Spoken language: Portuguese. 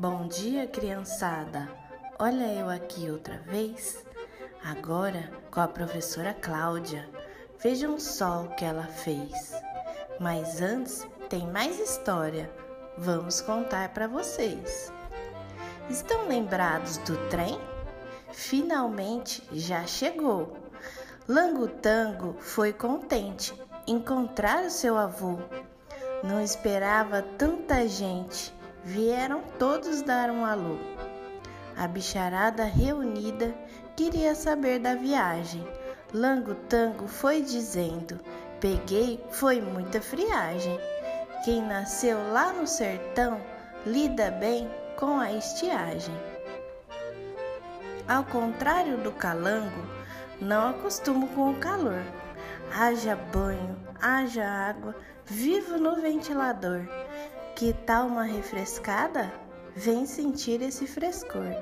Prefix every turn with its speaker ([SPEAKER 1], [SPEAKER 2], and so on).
[SPEAKER 1] Bom dia, criançada! Olha eu aqui outra vez. Agora com a professora Cláudia. Vejam só o que ela fez. Mas antes tem mais história. Vamos contar para vocês. Estão lembrados do trem? Finalmente já chegou. Langotango foi contente encontrar o seu avô. Não esperava tanta gente Vieram todos dar um alô. A bicharada reunida queria saber da viagem. Lango Tango foi dizendo: Peguei, foi muita friagem. Quem nasceu lá no sertão lida bem com a estiagem. Ao contrário do calango, não acostumo com o calor. Haja banho, haja água, vivo no ventilador. Que tal uma refrescada? Vem sentir esse frescor.